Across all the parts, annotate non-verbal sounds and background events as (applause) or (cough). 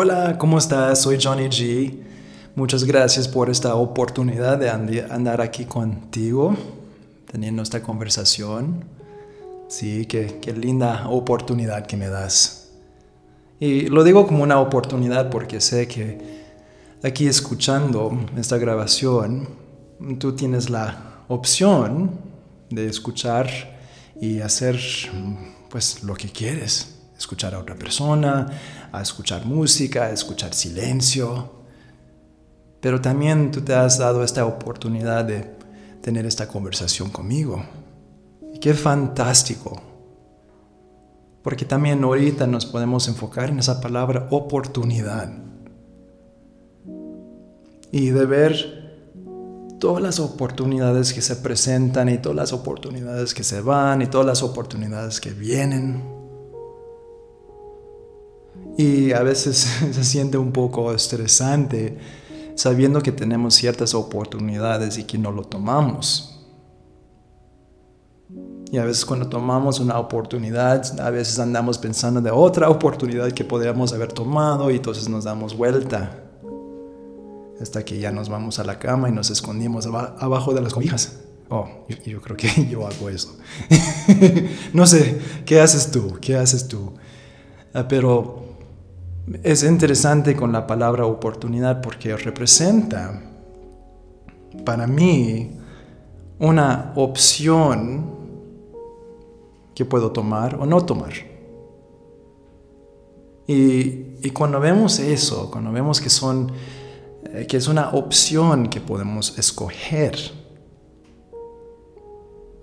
Hola, ¿cómo estás? Soy Johnny G. Muchas gracias por esta oportunidad de andar aquí contigo, teniendo esta conversación. Sí, qué, linda oportunidad que me das. Y lo digo como una oportunidad porque sé que aquí escuchando esta grabación, tú tienes la opción de escuchar y hacer pues lo que quieres escuchar a otra persona, a escuchar música, a escuchar silencio. Pero también tú te has dado esta oportunidad de tener esta conversación conmigo. Y qué fantástico. Porque también ahorita nos podemos enfocar en esa palabra oportunidad. Y de ver todas las oportunidades que se presentan y todas las oportunidades que se van y todas las oportunidades que vienen y a veces (laughs) se siente un poco estresante sabiendo que tenemos ciertas oportunidades y que no lo tomamos. Y a veces cuando tomamos una oportunidad, a veces andamos pensando de otra oportunidad que podríamos haber tomado y entonces nos damos vuelta. Hasta que ya nos vamos a la cama y nos escondimos abajo de las cobijas. Oh, yo, yo creo que (laughs) yo hago eso. (laughs) no sé, ¿qué haces tú? ¿Qué haces tú? Ah, pero es interesante con la palabra oportunidad porque representa para mí una opción que puedo tomar o no tomar. Y, cuando vemos eso, cuando vemos que, son, eh, que es una opción que podemos escoger,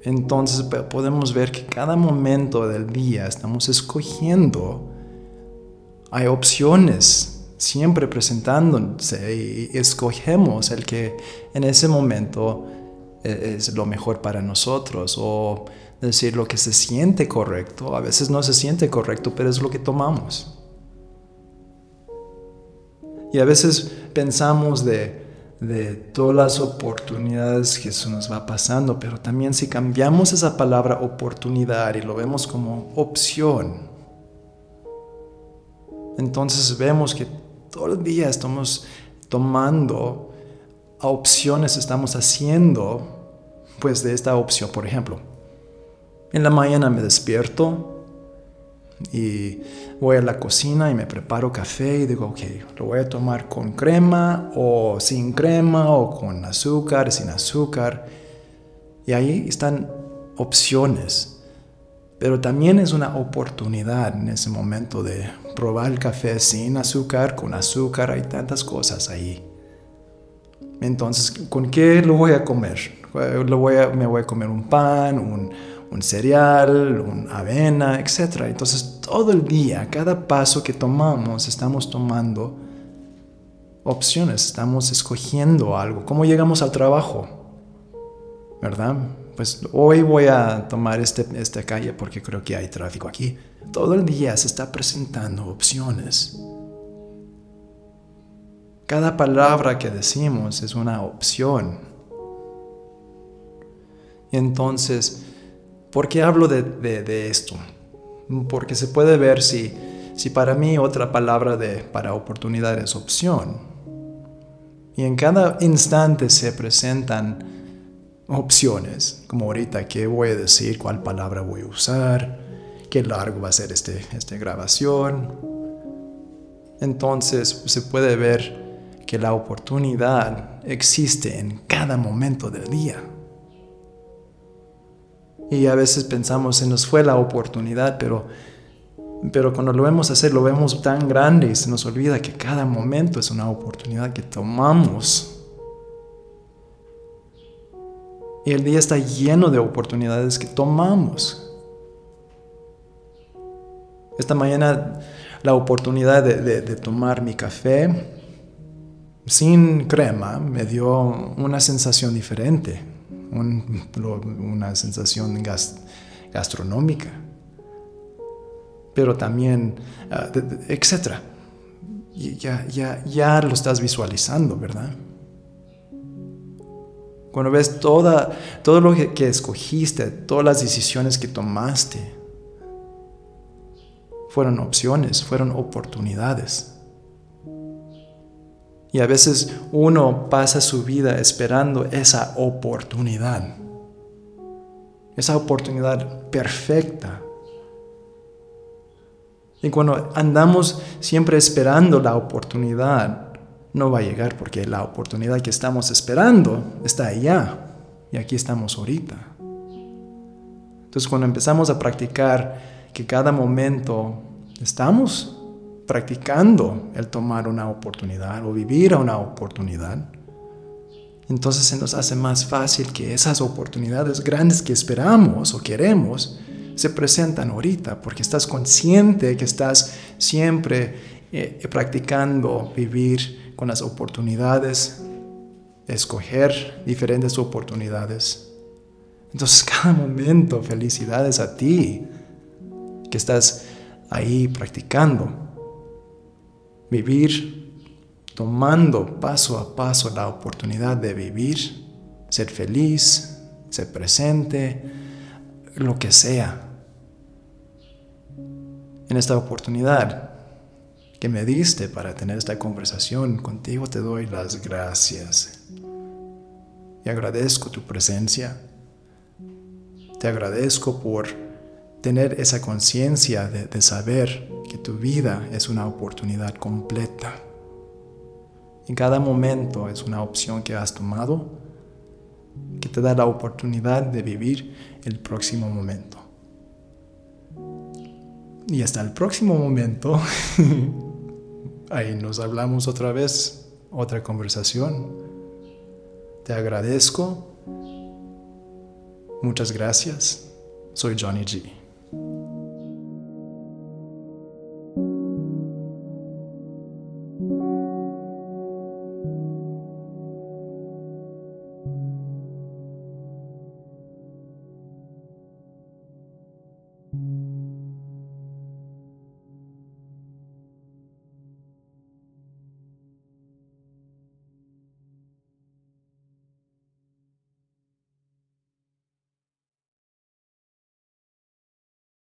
entonces podemos ver que cada momento del día estamos escogiendo hay opciones siempre presentándose y escogemos el que en ese momento e, es lo mejor para nosotros o decir lo que se siente correcto. A veces no se siente correcto, pero es lo que tomamos. Y a veces pensamos de, de todas las oportunidades que eso nos va pasando, pero también si cambiamos esa palabra oportunidad y lo vemos como opción, entonces vemos que todo el día estamos tomando opciones, estamos haciendo pues de esta opción. Por ejemplo, en la mañana me despierto y voy a la cocina y me preparo café y digo, ok, lo voy a tomar con crema o sin crema o con azúcar, sin azúcar. Y ahí están opciones. Pero también es una oportunidad en ese momento de probar el café sin azúcar, con azúcar, hay tantas cosas ahí. Entonces, ¿con qué lo voy a comer? Lo voy a, me voy a comer un pan, un, un cereal, una avena, etc. Entonces, todo el día, cada paso que tomamos, estamos tomando opciones, estamos escogiendo algo. ¿Cómo llegamos al trabajo? ¿Verdad? Pues hoy voy a tomar este, esta calle porque creo que hay tráfico aquí. Todo el día se está presentando opciones. Cada palabra que decimos es una opción. Entonces, ¿por qué hablo de, de, esto? Porque se puede ver si, si para mí otra palabra de, para oportunidad es opción. Y en cada instante se presentan opciones, como ahorita qué voy a decir, cuál palabra voy a usar, qué largo va a ser este, esta grabación. Entonces se puede ver que la oportunidad existe en cada momento del día. Y a veces pensamos, se nos fue la oportunidad, pero, pero cuando lo vemos hacer, lo vemos tan grande y se nos olvida que cada momento es una oportunidad que tomamos Y el día está lleno de oportunidades que tomamos. Esta mañana la oportunidad de, tomar mi café sin crema me dio una sensación diferente, una sensación gastronómica, pero también, ah, etc. Ya, ya, ya lo estás visualizando, ¿verdad? Cuando ves toda, todo lo que, escogiste, todas las decisiones que tomaste, fueron opciones, fueron oportunidades. Y a veces uno pasa su vida esperando esa oportunidad. Esa oportunidad perfecta. Y cuando andamos siempre esperando la oportunidad, no va a llegar porque la oportunidad que estamos esperando está allá. Y aquí estamos ahorita. Entonces cuando empezamos a practicar que cada momento estamos practicando el tomar una oportunidad o vivir una oportunidad, entonces se nos hace más fácil que esas oportunidades grandes que esperamos o queremos se presentan ahorita, porque estás consciente que estás siempre eh, practicando vivir con las oportunidades, escoger diferentes oportunidades. Entonces (laughs) cada momento, felicidades a ti que estás ahí practicando. Vivir tomando paso a paso la oportunidad de vivir, ser feliz, ser presente, lo que sea. En esta oportunidad que me diste para tener esta conversación contigo te doy las gracias. Y agradezco tu presencia. Te agradezco por tener esa conciencia de, de saber que tu vida es una oportunidad completa. En cada momento es una opción que has tomado que te da la oportunidad de vivir el próximo momento. Y hasta el próximo momento, (laughs) ahí nos hablamos otra vez, otra conversación. Te agradezco. Muchas gracias. Soy Johnny G.